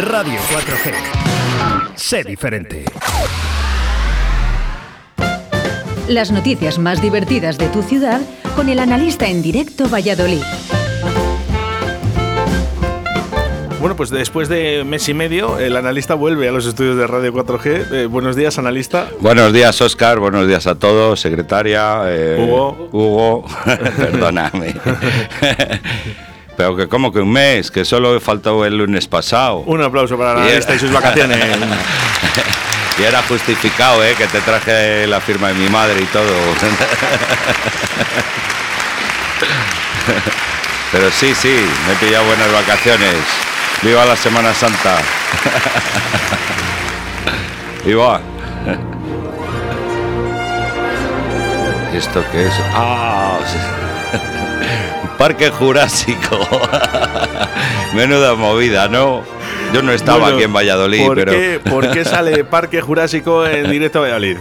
Radio 4G. Sé diferente. Las noticias más divertidas de tu ciudad con el analista en directo Valladolid. Bueno, pues después de mes y medio, el analista vuelve a los estudios de Radio 4G. Eh, buenos días, analista. Buenos días, Oscar. Buenos días a todos, secretaria. eh, Hugo. Hugo, perdóname. Pero que como que un mes, que solo he faltado el lunes pasado. Un aplauso para el analista y sus vacaciones. y era justificado, ¿eh? Que te traje la firma de mi madre y todo. Pero sí, sí, me he pillado buenas vacaciones. Viva la Semana Santa. Viva. ¿Esto qué es? Ah, Parque Jurásico. Menuda movida, ¿no? Yo no estaba Bueno, aquí en Valladolid, ¿por pero. Qué, ¿Por qué sale Parque Jurásico en directo a Valladolid?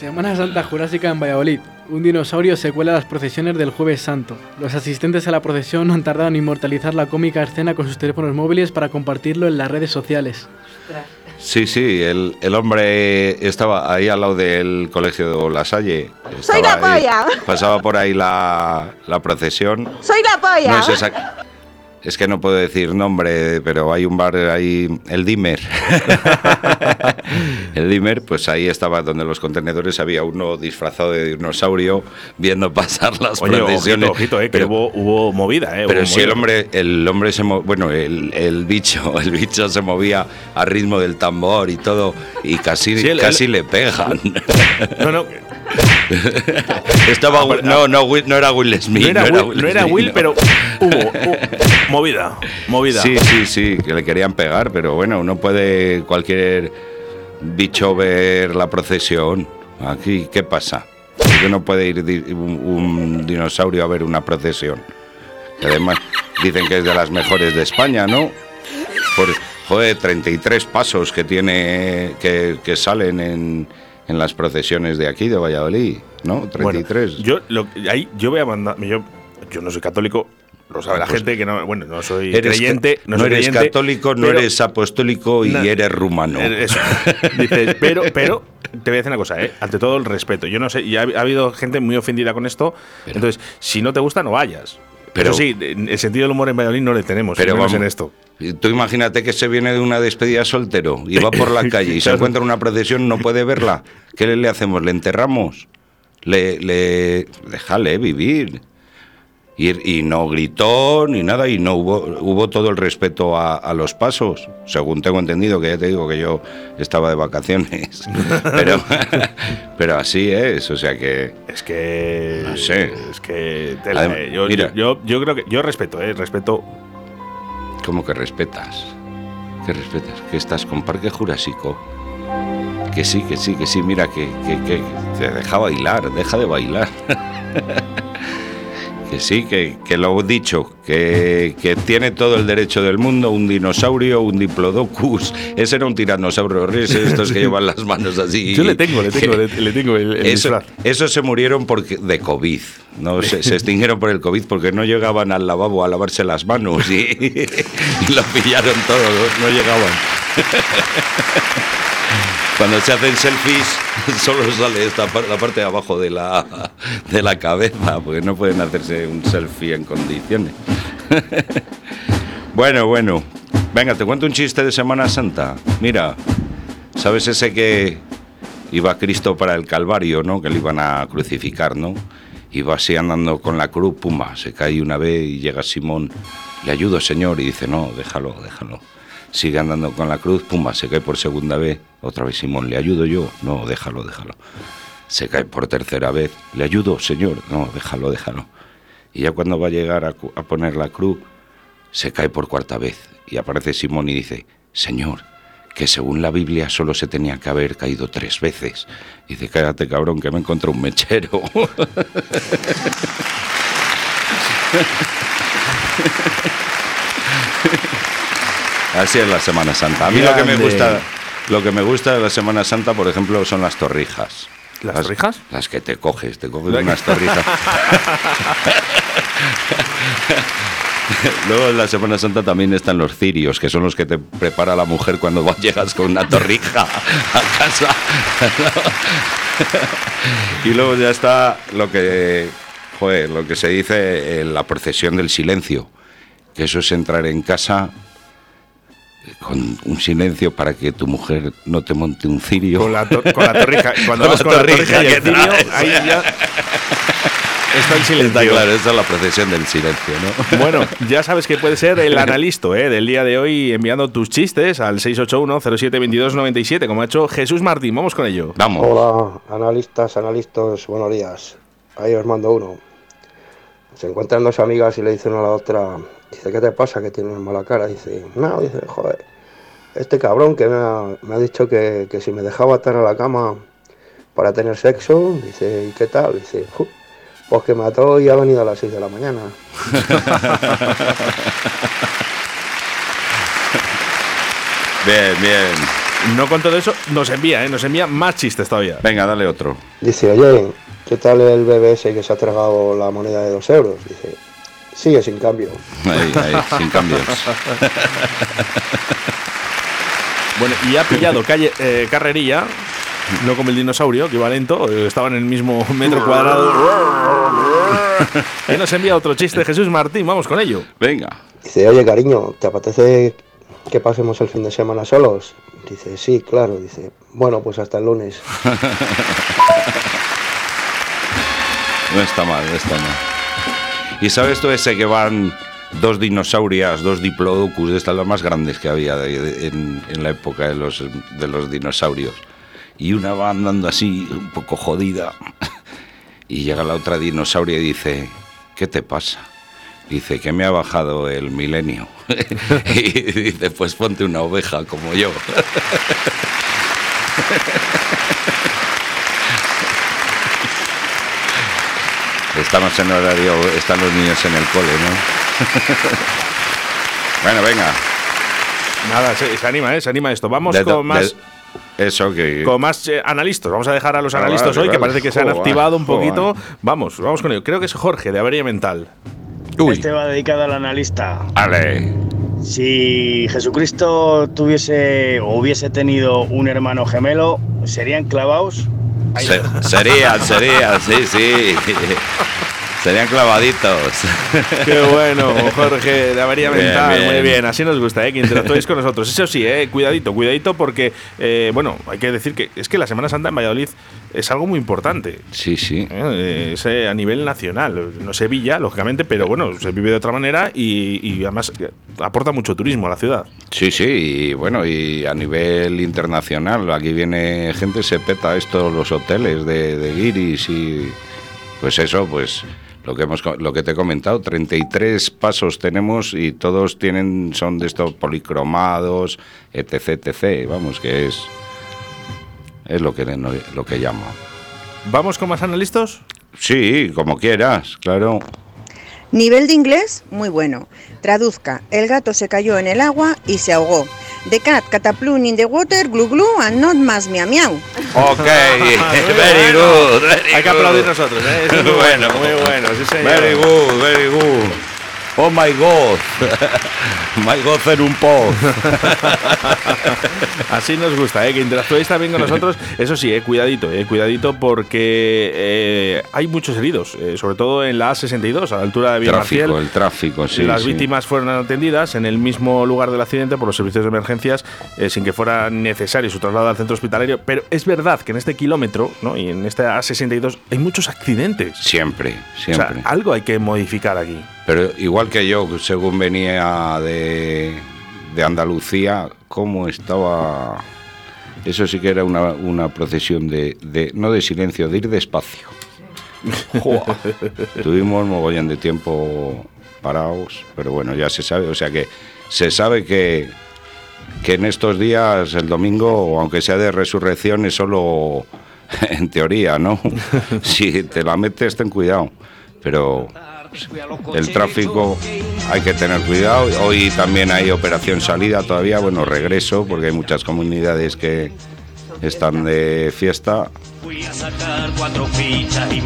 Semana Santa Jurásica en Valladolid. Un dinosaurio se cuela a las procesiones del Jueves Santo. Los asistentes a la procesión no han tardado en inmortalizar la cómica escena con sus teléfonos móviles para compartirlo en las redes sociales. Sí, sí, el, el hombre estaba ahí al lado del colegio de La Salle. Soy la ahí- polla. pasaba por ahí la, la procesión. Soy la polla. No es exact- Es que no puedo decir nombre, pero hay un bar ahí, el Dimmer. el Dimmer, pues ahí estaba donde los contenedores había uno disfrazado de dinosaurio viendo pasar las Oye, procesiones. ojito, ojito, eh, que Pero- hubo, hubo movida, eh. pero hubo si el hombre, el hombre se mo- bueno, el, el bicho, el bicho se movía a ritmo del tambor y todo, y casi, Sí, el- casi el- le pegan. No, no, Estaba, Ah, Will- pero- no, no, Will- no era Will Smith. no era Will, no era Smith, Will, no. pero hubo, hubo movida, movida. Sí, sí, sí, que le querían pegar, pero bueno, no puede cualquier bicho ver la procesión. Aquí, ¿qué pasa? ¿Por qué no puede ir un, un dinosaurio a ver una procesión? Que además dicen que es de las mejores de España, ¿no? Por, joder, 33 pasos que tiene, que, que salen en, en las procesiones de aquí, de Valladolid, ¿no? 33. Bueno, yo, lo, ahí, yo voy a mandar. Yo, yo no soy católico, lo sabe la Pues- gente que no. Bueno, no soy Eres creyente. No, no soy eres creyente, católico, no eres apostólico y eres rumano. Eso. Dices, pero, pero te voy a decir una cosa, ¿eh? ante todo el respeto. Yo no sé, y ha, ha habido gente muy ofendida con esto. entonces, si no te gusta, no vayas. Pero- Pero sí, el sentido del humor en Valladolid no le tenemos, Pero vamos, en esto. Tú imagínate que se viene de una despedida soltero y va por la calle y se encuentra una procesión, no puede verla. ¿Qué le, le hacemos? ¿Le enterramos? Le, le déjale vivir. Y, y no gritó ni nada y no hubo, hubo todo el respeto a, a los pasos, según tengo entendido, que ya te digo que yo estaba de vacaciones. pero, pero así es, o sea que... Es que. No sé. Es que. tela, Además, eh. yo, mira. yo, yo creo que. Yo respeto, ¿eh? Respeto. ¿Cómo que respetas? ¿Qué respetas? ¿Que estás con Parque Jurásico? Que sí, que sí, que sí, mira, que, que, que te deja bailar, deja de bailar. que sí, que, que lo he dicho, que, que tiene todo el derecho del mundo, un dinosaurio, un diplodocus, ese era un tiranosaurio rex, estos que llevan las manos así. Yo le tengo, le tengo, le, le tengo el, el Eso- esos se murieron porque, de COVID. No, se, se extinguieron por el COVID porque no llegaban al lavabo a lavarse las manos y, y lo pillaron todo, no llegaban. Cuando se hacen selfies solo sale esta la parte de abajo de la, de la cabeza porque no pueden hacerse un selfie en condiciones. Bueno, bueno. Venga, te cuento un chiste de Semana Santa. Mira, ¿sabes ese que iba Cristo para el Calvario, ¿no? Que le iban a crucificar, ¿no? Iba así andando con la cruz, pumba, se cae una vez y llega Simón, le ayudo, señor, y dice, no, déjalo, déjalo. Sigue andando con la cruz, pumba, se cae por segunda vez, otra vez Simón, le ayudo yo, no, déjalo, déjalo. Se cae por tercera vez, le ayudo, señor, no, déjalo, déjalo. Y ya cuando va a llegar a, poner la cruz, se cae por cuarta vez y aparece Simón y dice, Señor, que según la Biblia solo se tenía que haber caído tres veces. Y dice, cállate cabrón, que me encontré un mechero. Así es la Semana Santa. A mí lo que me gusta, lo que me gusta de la Semana Santa, por ejemplo, son las torrijas. ¿Las torrijas? Las que te coges, te coges unas torrijas. Luego en la Semana Santa también están los cirios, que son los que te prepara la mujer cuando vas- llegas con una torrija a casa. y luego ya está lo que, joder, lo que se dice en la procesión del silencio, que eso es entrar en casa con un silencio para que tu mujer no te monte un cirio. Con la, to- con la torrija. Cuando Con vas la con la torrija y el cirio, ahí ya está el silencio. Está claro, esa es la procesión del silencio, ¿no? Bueno, ya sabes que puede ser el analista ¿eh? del día de hoy enviando tus chistes al 681-072297, como ha hecho Jesús Martín. Vamos con ello. Vamos. Hola, analistas, analistas, buenos días. Ahí os mando uno. Se encuentran dos amigas y le dice una a la otra, dice, ¿qué te pasa? Que tienes mala cara. Dice, no, dice, joder, este cabrón que me ha, dicho que, que si me dejaba atar a la cama para tener sexo, dice, ¿y qué tal? Dice, "Ju, pues que me ató y ha venido a las 6 de la mañana. Bien, bien. No con todo eso, nos envía, ¿eh? nos envía más chistes todavía. Venga, dale otro. Dice, oye, ¿qué tal el BBS que se ha tragado la moneda de dos euros? Dice, sigue sin cambio. Ahí, ahí, sin cambios. Bueno, y ha pillado calle, eh, carrerilla, no como el dinosaurio, que iba lento, eh, estaba en el mismo metro cuadrado. y nos envía otro chiste Jesús Martín, vamos con ello. Venga. Dice, oye cariño, ¿te apetece que pasemos el fin de semana solos? Dice, sí, claro. Dice, bueno, pues hasta el lunes. No está mal, no está mal. ¿Y sabes tú ese que van dos dinosaurias, dos diplodocus, de estas las más grandes que había en, en la época de los, de los dinosaurios? Y una va andando así, un poco jodida, y llega la otra dinosauria y dice, ¿qué te pasa? Dice que me ha bajado el milenio. y dice, pues ponte una oveja como yo. Estamos en horario, están los niños en el cole, ¿no? bueno, venga. Nada, se, se anima, ¿eh? Se anima esto. Vamos De con más... de- eso que... Con más eh, analistas. Vamos a dejar a los Ah, analistas vale, hoy, que parece que se han Joder, activado un joder. poquito. Vamos, vamos con ello. Creo que es Jorge, de Avería Mental. Uy, Este va dedicado al analista. ale. Si Jesucristo tuviese o hubiese tenido un hermano gemelo, ¿serían clavados? Se- serían, serían, sí, sí. Serían clavaditos. Qué bueno, Jorge, de Avería Bien, Mental. bien. Muy bien, así nos gusta, ¿eh? que interactuéis con nosotros. Eso sí, ¿eh? cuidadito, cuidadito, porque, eh, bueno, hay que decir que es que la Semana Santa en Valladolid es algo muy importante. Sí, sí. ¿eh? Es eh, a nivel nacional, no Sevilla, lógicamente, pero bueno, se vive de otra manera y, y además aporta mucho turismo a la ciudad. Sí, sí, y bueno, y a nivel internacional, aquí viene gente, se peta esto, los hoteles de, de guiris y pues eso, pues lo que hemos lo que te he comentado, 33 pasos tenemos y todos tienen son de estos policromados, etc, etc, vamos, que es es lo que lo que llamo. ¿Vamos con más analistas? Sí, como quieras, claro. Nivel de inglés, muy bueno. Traduzca, el gato se cayó en el agua y se ahogó. The cat cataplum in the water, glu glu, and not más miau miau. Ok, very good. very Hay que aplaudir nosotros, ¿eh? Es muy bueno, muy bueno, sí señor. Very good, very good. Oh my God. my God en un post. Así nos gusta, ¿eh? que interactuéis también con nosotros. Eso sí, eh, cuidadito, eh, cuidadito porque eh, hay muchos heridos, eh, sobre todo en la A62, a la altura de tráfico, Villarmarciel. el tráfico, sí. Las sí. víctimas fueron atendidas en el mismo lugar del accidente por los servicios de emergencias eh, sin que fuera necesario su traslado al centro hospitalario. Pero es verdad que en este kilómetro ¿no? y en este A62 hay muchos accidentes. Siempre, O siempre. sea, algo hay que modificar aquí. Pero igual que yo, según venía de, de Andalucía, cómo estaba... Eso sí que era una, una procesión de, de- no de silencio, de ir despacio. Tuvimos mogollón de tiempo parados, pero bueno, ya se sabe. O sea que se sabe que, que en estos días, el domingo, aunque sea de resurrección, es solo en teoría, ¿no? si te la metes, ten cuidado. Pero el tráfico hay que tener cuidado. Hoy también hay operación salida todavía, bueno, regreso, porque hay muchas comunidades que, están de fiesta.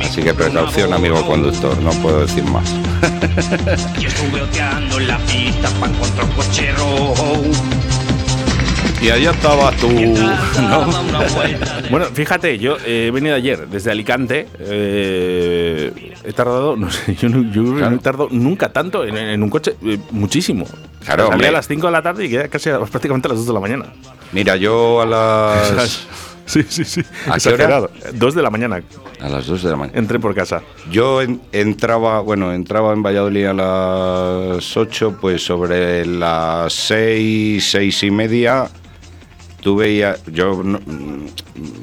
Así que precaución, amigo conductor, no puedo decir más. Y allá estaba tú, ¿no? Bueno, fíjate, yo eh, he venido ayer desde Alicante. eh, he tardado, no sé, yo, no, yo no he tardado nunca tanto en, en un coche, eh, muchísimo. Claro, Salí a las 5 de la tarde y quedé casi a- prácticamente a las 2 de la mañana. Mira, yo a las, Sí, sí, sí. ¿A qué hora? Exagerado. 2 de la mañana a las 2 de la mañana. entré por casa. Yo en- entraba, bueno, entraba en Valladolid a las 8, pues sobre las 6, 6 y media, tuve ya, yo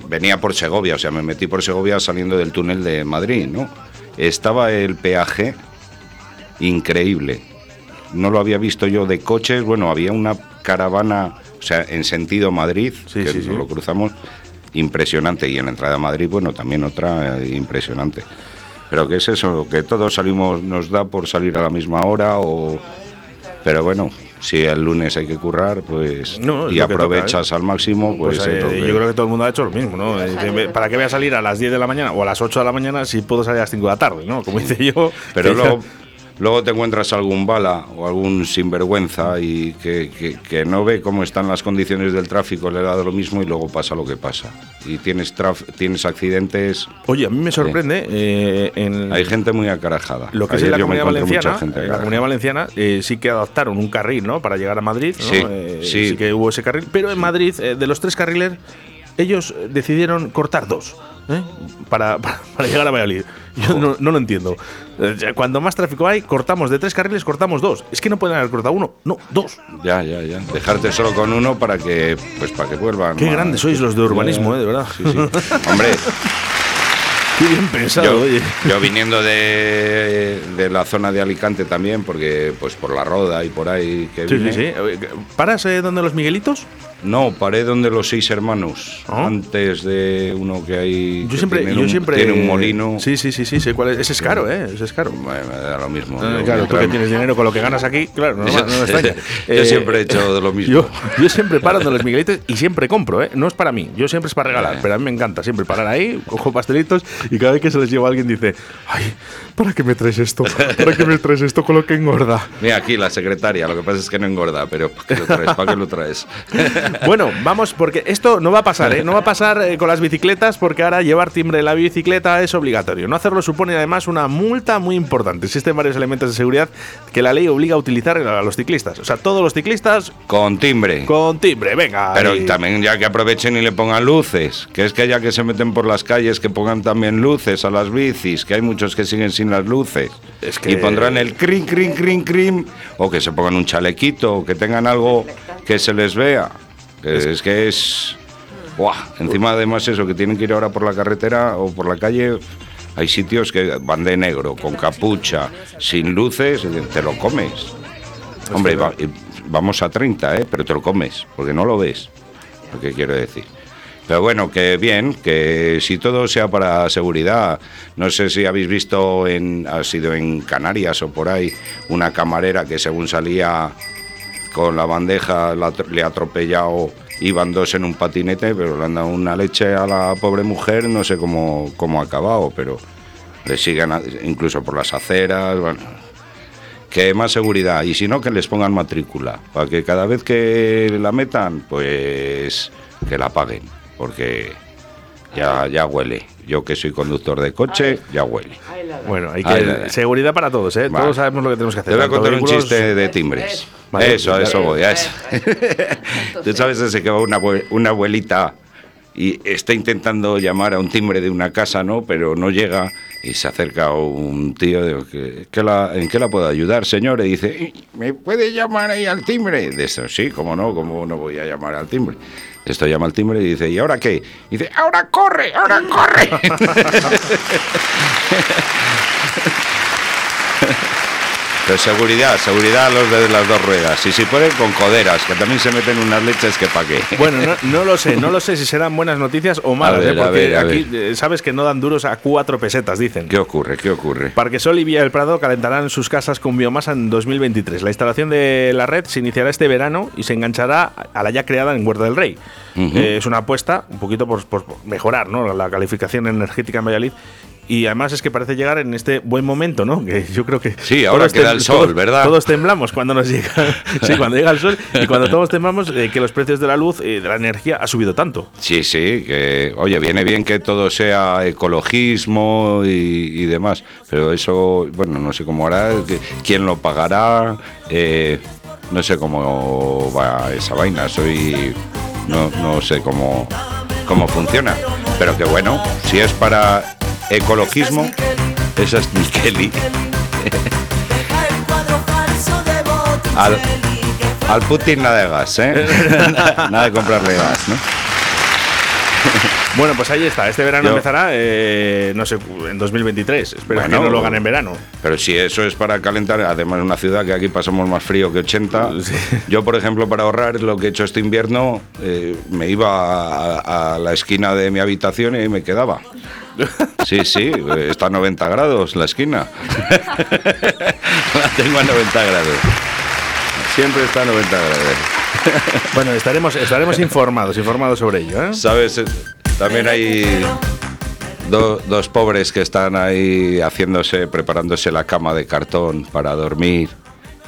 venía por Segovia, o sea, me metí por Segovia saliendo del túnel de Madrid, ¿no? Estaba el peaje increíble. No lo había visto yo de coches, bueno, había una caravana, o sea, en sentido Madrid, Sí, que sí, sí. lo cruzamos, impresionante, y en la entrada a Madrid, bueno, también otra eh, impresionante. Pero ¿qué es eso? Que todos salimos, nos da por salir a la misma hora o... Pero bueno, si el lunes hay que currar, pues... No, y toca, aprovechas al máximo, pues... Pues, eh, yo creo que todo el mundo ha hecho lo mismo, ¿no? Eh, ¿Para qué voy a salir a las 10 de la mañana o a las 8 de la mañana si puedo salir a las 5 de la tarde, ¿no? Como dice yo. Pero luego, luego te encuentras algún bala o algún sinvergüenza y que, que- que no ve cómo están las condiciones del tráfico, le da lo mismo y luego pasa lo que pasa. Y tienes, traf- tienes accidentes, Oye, a mí me sorprende eh, en hay gente muy acarajada. lo que es Ayer en la yo me comunidad valenciana. gente en la comunidad valenciana eh, sí que adaptaron un carril, ¿no? Para llegar a Madrid, ¿no? Sí, Eh, sí. que hubo ese carril. Pero en Madrid, eh, de los tres carriles, ellos eh, decidieron cortar dos. ¿eh? Para, para, para llegar a Valladolid. Yo no, no lo entiendo. Eh, Cuando más tráfico hay, cortamos de tres carriles, cortamos dos. Es que no pueden haber cortado uno, no, dos. Ya, ya, ya. Dejarte solo con uno para que, pues, para que vuelvan. Qué grandes sois los de urbanismo, eh, de verdad. Sí, sí. Hombre, Qué bien pensado, yo, oye. yo viniendo de, de la zona de Alicante también, porque pues por la Roda y por ahí que Sí, vine. sí, sí. ¿Paras eh, donde los Miguelitos? No, paré donde los seis hermanos, Ah. antes de uno que hay. Yo que siempre, tiene yo un, siempre. Tiene un molino. Sí, sí, sí, sí, sé cuál es. Ese es caro, ¿eh? Ese es caro. Bueno, me da lo mismo. Ah, Yo- claro, tú que tienes dinero con lo que ganas aquí, claro, no, Yo- no me extraña. yo siempre he hecho de lo mismo. Yo, yo siempre paro donde los Miguelitos y siempre compro, ¿eh? No es para mí, yo siempre es para regalar, Ya. pero a mí me encanta siempre parar ahí, cojo pastelitos y cada vez que se les lleva alguien dice, ay, ¿para qué me traes esto? ¿Para qué me traes esto con lo que engorda? Mira, aquí la secretaria, lo que pasa es que no engorda, pero ¿para qué lo traes? ¿Para qué lo traes? Bueno, vamos, porque esto no va a pasar, ¿eh? No va a pasar eh, con las bicicletas, porque ahora llevar timbre en la bicicleta es obligatorio. No hacerlo supone además una multa muy importante. Existen varios elementos de seguridad que la ley obliga a utilizar a los ciclistas. O sea, todos los ciclistas Con timbre. con timbre, venga. Pero ahí. también ya que aprovechen y le pongan luces, que es que ya que se meten por las calles que pongan también luces a las bicis, que hay muchos que siguen sin las luces. Es que- Y pondrán el crin, crin, crin, crin, o que se pongan un chalequito, o que tengan algo que se les vea. Es, que es... Buah, encima además eso, que tienen que ir ahora por la carretera o por la calle, hay sitios que van de negro, con capucha, sin luces, te lo comes. Hombre, va- vamos a 30, ¿eh? pero te lo comes, porque no lo ves. Lo que quiero decir. Pero bueno, que bien, que si todo sea para seguridad, no sé si habéis visto, en, ha sido en Canarias o por ahí, una camarera que según salía con la bandeja le ha atropellado, iban dos en un patinete, pero le han dado una leche a la pobre mujer, no sé cómo, cómo ha acabado, pero le siguen incluso por las aceras, bueno, que más seguridad y si no que les pongan matrícula para que cada vez que la metan pues que la paguen porque ya ya huele yo que soy conductor de coche ya huele Bueno, hay que. Seguridad para todos, ¿eh? Vale. Todos sabemos lo que tenemos que hacer. te voy a contar un chiste de timbres Vale, eso eso voy a eso tú sabes ese que va una, una abuelita y está intentando llamar a un timbre de una casa, ¿no? Pero no llega y se acerca un tío, digo, ¿qué, ¿en qué la puedo ayudar, señor? Y dice, ¿me puede llamar ahí al timbre? De eso, sí, cómo no, cómo no voy a llamar al timbre. Esto llama al timbre y dice, ¿y ahora qué? Y dice, ahora corre, ahora corre. Pero seguridad, seguridad los de las dos ruedas. Y si pueden, con coderas, que también se meten unas leches que pa' qué. Bueno, no, no lo sé, no lo sé si serán buenas noticias o malas, A ver, ¿eh? a porque ver, a aquí eh, sabes que no dan duros a cuatro pesetas, dicen. ¿Qué ocurre? ¿Qué ocurre? Parquesol y Villa del Prado calentarán sus casas con biomasa en 2023. La instalación de la red se iniciará este verano y se enganchará a la ya creada en Huerta del Rey. Eh, es una apuesta un poquito por, por mejorar ¿no? la calificación energética en Valladolid. Y además es que parece llegar en este buen momento, ¿no? Que yo creo que. Sí, ahora todos que da el sol, todos- ¿verdad? Todos temblamos cuando nos llega. sí, cuando llega el sol y cuando todos temblamos eh, que los precios de la luz, eh, de la energía, ha subido tanto. Sí, sí, que oye, viene bien que todo sea ecologismo y, y demás, pero eso, bueno, no sé cómo hará, quién lo pagará, eh, no sé cómo va esa vaina, soy, no, no sé cómo, cómo funciona, pero que bueno, si es para ecologismo, esa es Mikeli. Al, al Putin nada de gas, ¿eh? nada de comprarle gas, ¿no? Bueno, pues ahí está. Este verano Yo- empezará, eh, no sé, en 2023. Espero Bueno, que no lo gane en verano. Pero si eso es para calentar, además en una ciudad que aquí pasamos más frío que 80, yo por ejemplo para ahorrar lo que he hecho este invierno, eh, me iba a, a la esquina de mi habitación y me quedaba. Sí, sí, está a 90 grados la esquina. la tengo a 90 grados. Siempre está a 90 grados. Bueno, estaremos, estaremos informados, informados sobre ello. ¿eh? ¿Sabes? También hay do- dos pobres que están ahí haciéndose, preparándose la cama de cartón para dormir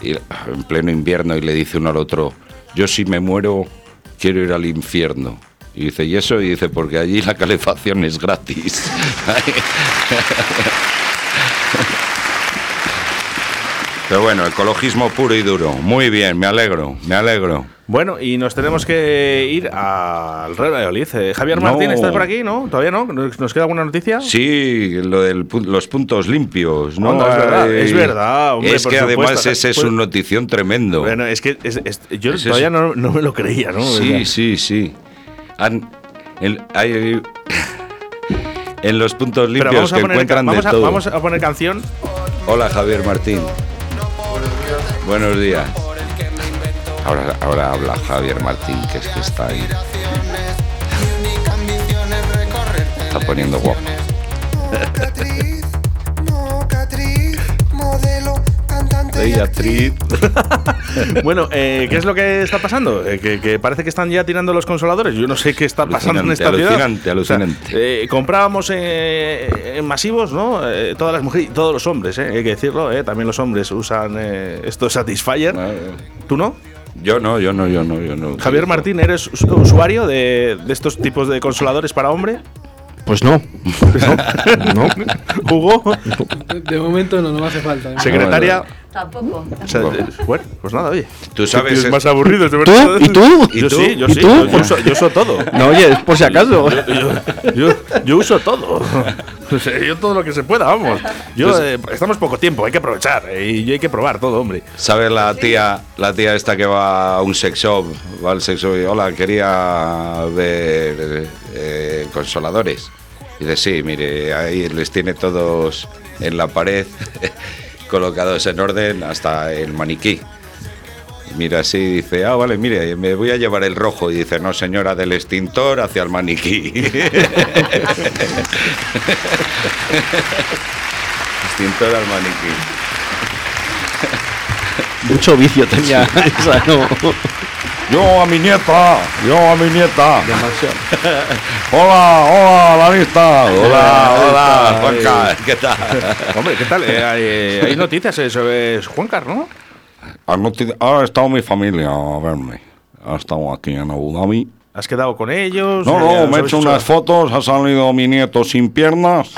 y, en pleno invierno y le dice uno al otro, yo si me muero quiero ir al infierno. Y dice, ¿y eso? Y dice, porque allí la calefacción es gratis. Pero bueno, ecologismo puro y duro. Muy bien, me alegro, me alegro. Bueno, y nos tenemos que ir al Real Valladolid. Eh, Javier No. Martín, ¿estás por aquí? ¿No? ¿Todavía no? ¿Nos queda alguna noticia? Sí, lo de los puntos limpios, ¿no? Onda, es verdad, es verdad, hombre, es que además supuesto. ese es Pues- un notición tremendo. Bueno, es que es- es- yo Es todavía no, no me lo creía, ¿no? Sí, sí, sí. Han- el- hay- en los puntos limpios que encuentran vamos, de a, todo. vamos a poner canción. Hola Javier Martín. Buenos días. Ahora, ahora habla Javier Martín, que es que está ahí. Está poniendo guapo. Beatriz. Bueno, eh, ¿qué es lo que está pasando? Eh, que, que parece que están ya tirando los consoladores. Yo no sé qué está pasando en esta Alucinante, ciudad. alucinante, alucinante. Eh, comprábamos eh, en masivos, ¿no? Eh, todas las mujeres y todos los hombres, eh, hay que decirlo. eh, También los hombres usan eh, esto Satisfyer. ¿Tú no? Yo no, yo no, yo no, yo no. Javier Martín, ¿eres us- usuario de, de estos tipos de consoladores para hombre? Pues no. ¿No? ¿Hugo? De momento no, no me hace falta. ¿eh? Secretaria. Tampoco. O sea, eh, bueno, pues nada, oye. Tú sabes. Es- más aburridos, de ¿Tú? verdad. ¿Y tú? Yo ¿Y tú? sí, yo ¿Y sí. tú? Yo, uso, yo uso todo. No, oye, es por si acaso. Yo, yo- yo uso todo. O sea, yo todo lo que se pueda, vamos. Yo, Pues- eh, estamos poco tiempo, hay que aprovechar. eh, y hay que probar todo, hombre. ¿Sabes la tía, la tía esta que va a un sex shop? Va al sex shop y, hola, quería ver eh, consoladores. Y dice, sí, mire, ahí les tiene todos en la pared, colocados en orden hasta el maniquí. Mira así y dice, ah, vale, mire, me voy a llevar el rojo. Y dice, no, señora, del extintor hacia el maniquí. extintor al maniquí. Mucho vicio tenía esa, no. Yo a mi nieta, yo a mi nieta. hola, hola, la lista. Hola, hola, Juanca, ¿qué tal? Hombre, ¿qué tal? Eh, hay, hay noticias eh, sobre Juancar, ¿no? Anoche- Ha estado mi familia a verme. Ha estado aquí en Abu Dhabi. ¿Has quedado con ellos? No, no, ¿os me he habéis hecho unas fotos, ha salido mi nieto sin piernas.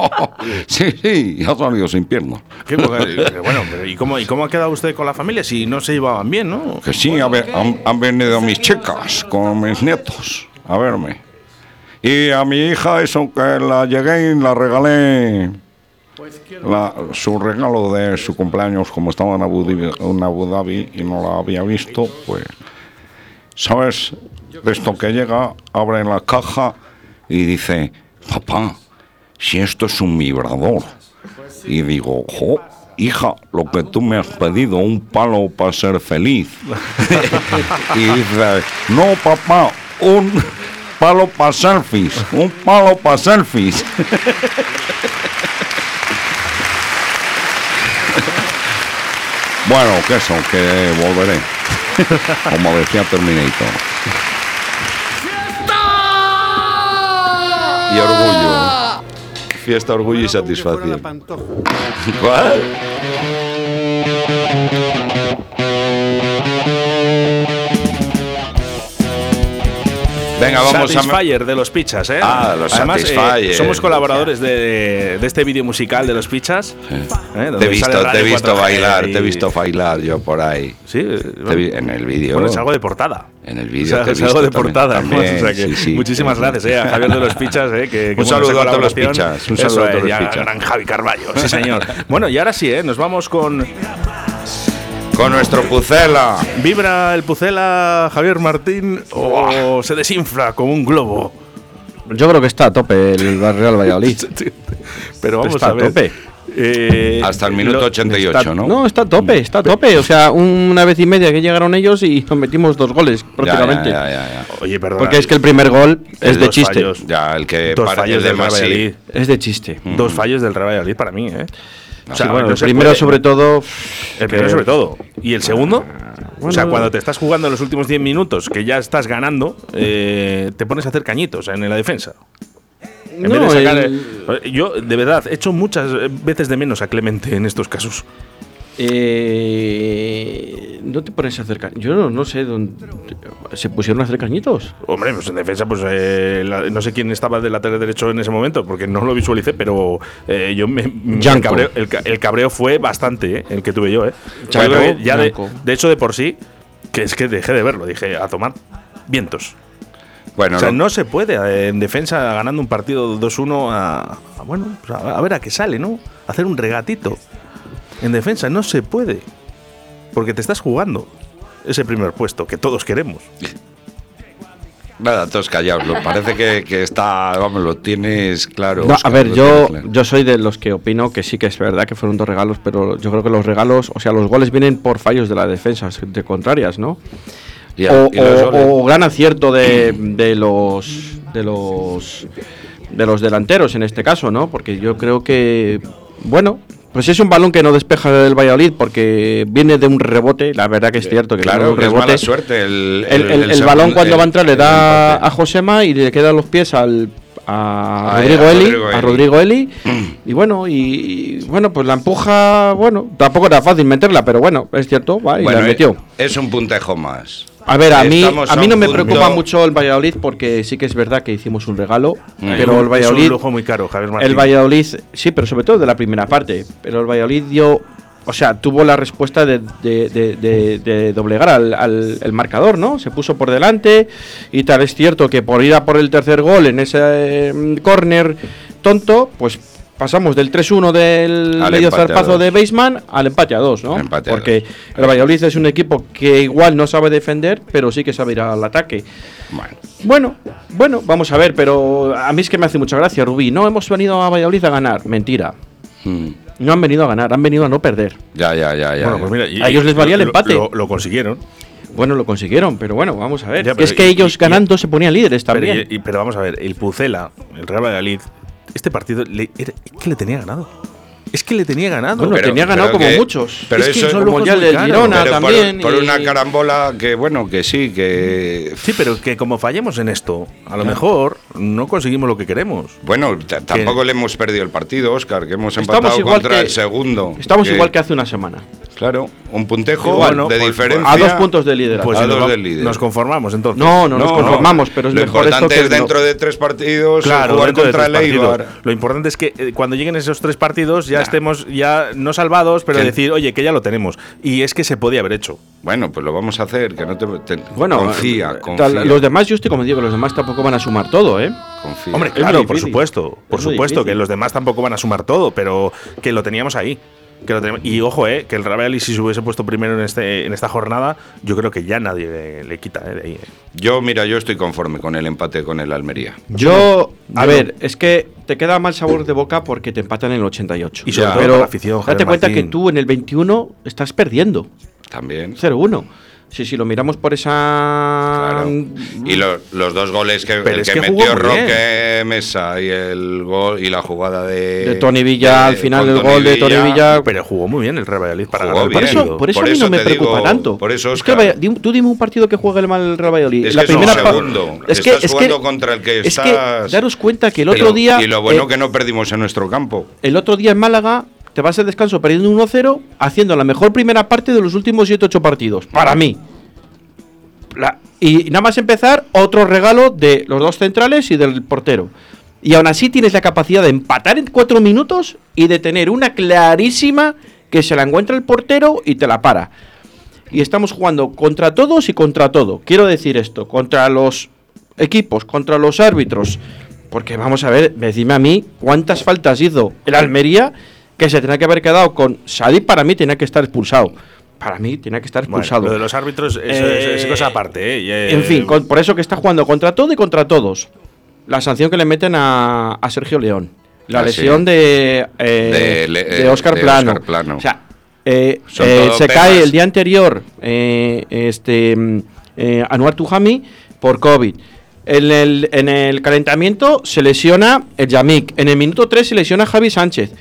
sí, sí, ha salido sin piernas. Qué bueno, bueno, pero ¿y cómo, ¿y cómo ha quedado usted con la familia si no se llevaban bien, no? Que sí, a ver, han, han venido mis chicas con mis nietos a verme. Y a mi hija, eso que la llegué y la regalé. la- su regalo de su cumpleaños, como estaba en Abu, Dhabi, en Abu Dhabi y no la había visto, pues. ¿Sabes? De esto que llega, abre la caja y dice: Papá, si esto es un vibrador. Y digo, jo, hija, lo que tú me has pedido, un palo para ser feliz. y dice, no, papá, un palo para selfies, un palo para selfies. bueno, que eso, que volveré. Como decía Terminator. Fiesta, orgullo y satisfacción. ¿Cuál? Venga, vamos a. Satisfyer de los Pichas, ¿eh? Ah, los Además, eh, Satisfyer. somos colaboradores de, de este vídeo musical de los Pichas. ¿eh? Te he visto, te he visto 4G bailar, y- te he visto bailar yo por ahí. Sí, eh, vi- en el vídeo. Bueno, salgo de portada. En el O vídeo. sea, te he salgo visto de también- portada. también, o sea que sí, sí. muchísimas gracias eh, a Javier de los Pichas. Eh, que, que Un saludo a todos los. Pichas, un Eso saludo a es, todos los y a Pichas. gran Javi Carballo, sí señor. bueno, y ahora sí, ¿eh? nos vamos con Con nuestro Pucela. ¿Vibra el Pucela Javier Martín o se desinfla como un globo? Yo creo que está a tope el Real Valladolid. Pero vamos Está a a ver. tope. Eh, Hasta el minuto lo- 88, Está- ¿no? No, está a tope, está a tope. O sea, una vez y media que llegaron ellos y nos metimos dos goles prácticamente. ya, ya, ya, ya. Oye, perdón. Porque es que el primer gol es de chiste. fallos. Ya, el que Dos fallos de del Real. Valladolid. Es de chiste. Dos fallos del Real Valladolid para mí, ¿eh? O sea, Sí, bueno, no el primero puede- sobre todo. El primero que- sobre todo. ¿Y el segundo? o sea, cuando te estás jugando los últimos 10 minutos, que ya estás ganando, eh, te pones a hacer cañitos en la defensa. En vez de No, sacar, el- Yo, de verdad, he hecho muchas veces de menos a Clemente en estos casos. Eh, no te pones a hacer Yo no, no sé dónde. ¿Se pusieron a hacer cañitos? Hombre, pues en defensa, pues eh, la- no sé quién estaba del lateral derecho en ese momento, porque no lo visualicé, pero eh, yo me, el, cabreo, el el cabreo fue bastante, eh, el que tuve yo. Eh. Yo ya de, hecho, de por sí, que es que dejé de verlo, dije, a tomar vientos. Bueno, o sea, no se puede eh, en defensa ganando un partido 2-1 a, a- bueno, pues a, a ver a qué sale, ¿no? Hacer un regatito. En defensa no se puede. Porque te estás jugando ese primer puesto que todos queremos. nada, todos callados. Lo, parece que, que está, vamos, lo tienes claro. No, a ver, yo, claro. yo soy de los que opino que sí que es verdad que fueron dos regalos, pero yo creo que los regalos, o sea, los goles vienen por fallos de la defensa de contrarias, ¿no? O, o- o gran acierto de, de los de los de los delanteros en este caso, ¿no? Porque yo creo que bueno, pues es un balón que no despeja del Valladolid porque viene de un rebote, la verdad que es cierto que viene de Claro, un es rebote. mala suerte. El, El, el- el segundo- balón cuando va a entrar le da a Josema y le queda los pies al a Ay, Rodrigo a Eli, Rodrigo a. Rodrigo Eli y bueno y, y, bueno pues la empuja bueno tampoco era fácil meterla pero bueno es cierto va y Bueno, la metió es un puntejo más. A ver a mí Estamos a mí un no me punto- preocupa mucho el Valladolid porque sí que es verdad que hicimos un regalo Mm. pero Es el un Valladolid lujo muy caro, Javier Martín. el Valladolid, sí, pero sobre todo de la primera parte. Pero el Valladolid dio, o sea, tuvo la respuesta de, de- de- de- de doblegar al, al- el marcador, ¿no? Se puso por delante y tal. Es cierto que por ir a por el tercer gol en ese eh, córner tonto, pues pasamos del 3-1 del Al medio zarpazo de Baseman al empate a 2, ¿no? Empate a Porque dos. el Valladolid es un equipo que igual no sabe defender, pero sí que sabe ir al ataque. Bueno, Bueno, bueno, vamos a ver, pero a mí es que me hace mucha gracia, Rubí. No hemos venido a Valladolid a ganar. Mentira. mm, No han venido a ganar, han venido a no perder. ya, ya, ya, ya. Bueno, pues mira, y- A ellos les valía el empate. Lo, lo consiguieron. Bueno, lo consiguieron, pero bueno, vamos a ver. Ya, pero es que y- ellos y- ganando se ponían líderes Pero, también. y- pero vamos a ver, el Pucela, el Real Valladolid, este partido le, era- es que le tenía ganado. Es que le tenía ganado. Bueno, Pero- tenía ganado pero como que- muchos. pero es que eso- son como ya ya muy el caro. Girona Pero por- también. por, y- una carambola que, bueno, que sí, que. Sí, pero que como fallemos en esto, a lo mejor no conseguimos lo que queremos. Bueno, tampoco le hemos perdido el partido, Oscar, que hemos empatado contra que- el segundo. Estamos igual que hace una semana. Claro, un puntejo Bueno, de pues- diferencia. A dos puntos de liderazgo. Pues a nos, dos va- del líder. nos conformamos entonces. no, no, nos conformamos, pero es Lo mejor esto importante que es no. dentro de tres partidos Claro, jugar de contra el. Eibar. Lo importante es que eh, cuando lleguen esos tres partidos ya estemos ya no salvados, pero Que- decir, oye, que ya lo tenemos. Y es que se podía haber hecho. Bueno, pues lo vamos a hacer, que no te, te- Bueno, confía, eh, confía, tal- los demás, yo estoy como digo, los demás tampoco van a sumar todo, ¿eh? confía. Hombre, claro, por supuesto. Por Es supuesto que los demás tampoco van a sumar todo, pero que lo teníamos ahí. Que lo tenemos. Y ojo, eh, que el Valladolid si se hubiese puesto primero en, este, en esta jornada, yo creo que ya nadie le, le quita eh, de ahí. eh. Yo, mira, yo estoy conforme con el empate con el Almería. Yo, a Yo ver, es que te queda mal sabor de boca porque te empatan en el 88. Y sobre Ya. todo Pero la afición, date cuenta Martín. que tú en el 21 estás perdiendo. También. 0-1. Sí, si lo miramos por esa. Claro. Y lo- los dos goles que, Pero el es que, metió Roque Mesa y el gol y la jugada de, De Tony Villa, al final el gol de Tony Villa. Pero jugó muy bien el Real Valladolid para Jugó ganar el Por eso, por eso Por a mí eso no me preocupa digo- tanto. por eso, es que tú dime un partido que juegue el mal el Real Valladolid. Es la que primera segundo. Es que, Estás es jugando que, contra el que es estás- que daros cuenta que el Pero- otro día. Y lo bueno eh, que no perdimos en nuestro campo. el otro día en Málaga te vas al descanso perdiendo 1-0, haciendo la mejor primera parte de los últimos 7-8 partidos. Para mí. Y nada más empezar, otro regalo de los dos centrales y del portero. Y aún así tienes la capacidad de empatar en 4 minutos y de tener una clarísima que se la encuentra el portero y te la para. Y estamos jugando contra todos y contra todo. Quiero decir esto, contra los equipos, contra los árbitros. Porque vamos a ver, decime a mí cuántas faltas hizo el Almería que se tenía que haber quedado con Sadik para mí tenía que estar expulsado. Para mí tenía que estar Bueno, expulsado. lo de los árbitros eso Eh, es, es cosa aparte. Eh, eh, En fin, con- por eso que está jugando contra todo y contra todos. La sanción que le meten a, a Sergio León. La Ah, sí. lesión de, eh, De Le- de Oscar de Plano. O sea, eh, eh, se cae el día anterior eh, este, mm, eh, Anuar Tujami por COVID. En el, en el calentamiento se lesiona el Yamik. En el minuto 3 se lesiona Javi Sánchez.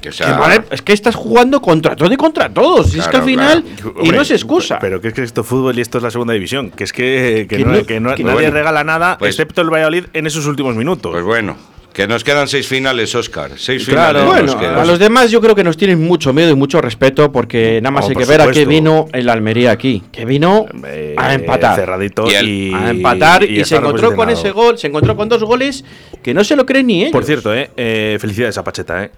Que vale, es que estás jugando contra todo y contra todos. Y es que al final. claro. Y no es excusa. Pero que es que esto es fútbol y esto es la segunda división. Que es que, que Que no, no- que no- que nadie bueno, regala nada, pues- excepto el Valladolid en esos últimos minutos. Pues bueno, que nos quedan seis finales, Oscar. Seis Claro, finales. Bueno, a los demás yo creo que nos tienen mucho miedo y mucho respeto porque nada más Oh, hay que ver a qué vino el Almería aquí. Que vino Eh, a empatar. Cerradito Y A empatar y, se encontró con ese gol, se encontró con dos goles que no se lo creen ni ellos. Por cierto, eh, eh, felicidades a Pacheta, eh.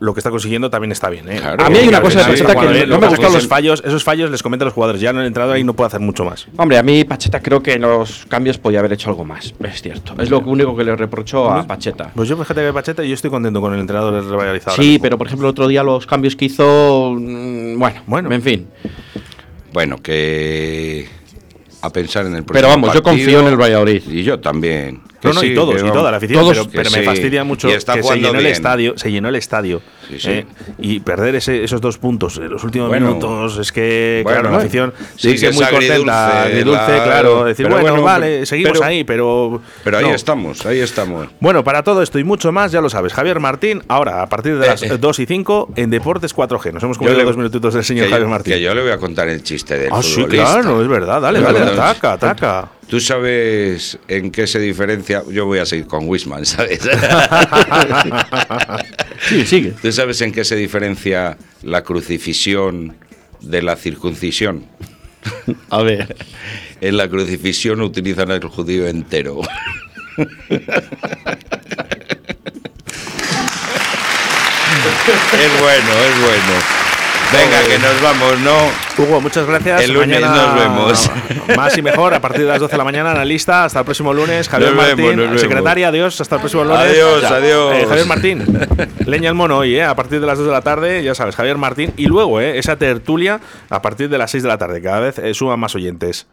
Lo que está consiguiendo también está bien, eh. Claro. A mí hay una cosa de Está Pacheta que no- me gustan los- esos fallos, esos fallos les comenta a los jugadores. Ya no han entrado y no puede hacer mucho más. Hombre, a mí Pacheta creo que en los cambios podía haber hecho algo más. Es cierto. Es lo único que le reprocho a Pacheta. Pues yo fíjate que Pacheta y yo estoy contento con el entrenador ahora Sí, pero por ejemplo el otro día los cambios que hizo, mm, bueno, Bueno. en fin. Bueno, que a pensar en el próximo Pero vamos, yo confío en el Valladolid. Y yo también. No, no, sí, y todos, y toda la afición, todos pero, me sí. fastidia mucho que se llenó el estadio, se llenó el estadio Sí, eh, y perder ese- esos dos puntos en los últimos Bueno. minutos es que Bueno, claro, la afición sí que es muy contenta, agridulce, la- claro, decir bueno, bueno, vale, seguimos pero- ahí, pero Pero ahí no. estamos, ahí estamos. Bueno, para todo esto y mucho más, ya lo sabes, Javier Martín, ahora a partir de las 2 y 5 en Deportes 4G. Nos hemos comido dos minutitos del señor Javier Martín. que yo le voy a contar el chiste del ah, sí, claro, es verdad, dale, dale, ataca, ataca. ¿Tú sabes en qué se diferencia? Yo voy a seguir con Wisman, ¿sabes? Sí, sigue. ¿Tú sabes en qué se diferencia la crucifixión de la circuncisión? A ver. En la crucifixión utilizan el judío entero. es bueno, es bueno. Venga, que nos vamos, ¿no? Hugo, muchas gracias. El lunes nos vemos. Más y mejor a partir de las 12 de la mañana, analista. Hasta el próximo lunes. Javier Nos vemos, Martín, vemos. secretaria, adiós. Hasta el próximo lunes. Adiós, Ya. adiós. Eh, Javier Martín, leña el mono hoy, ¿eh? a partir de las 2 de la tarde, ya sabes, Javier Martín. Y luego, ¿eh? esa tertulia a partir de las 6 de la tarde. Cada vez eh, suman más oyentes.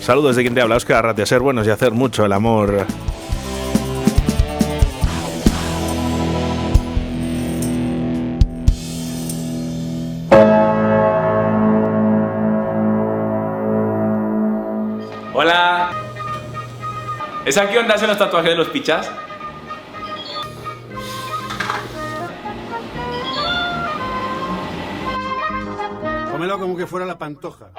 Saludos de quien te habla, Oscar Arratia. Ser buenos y hacer mucho el amor. Hola. ¿Esa qué onda hacen los tatuajes de los pichas? Cómelo como que fuera la pantoja.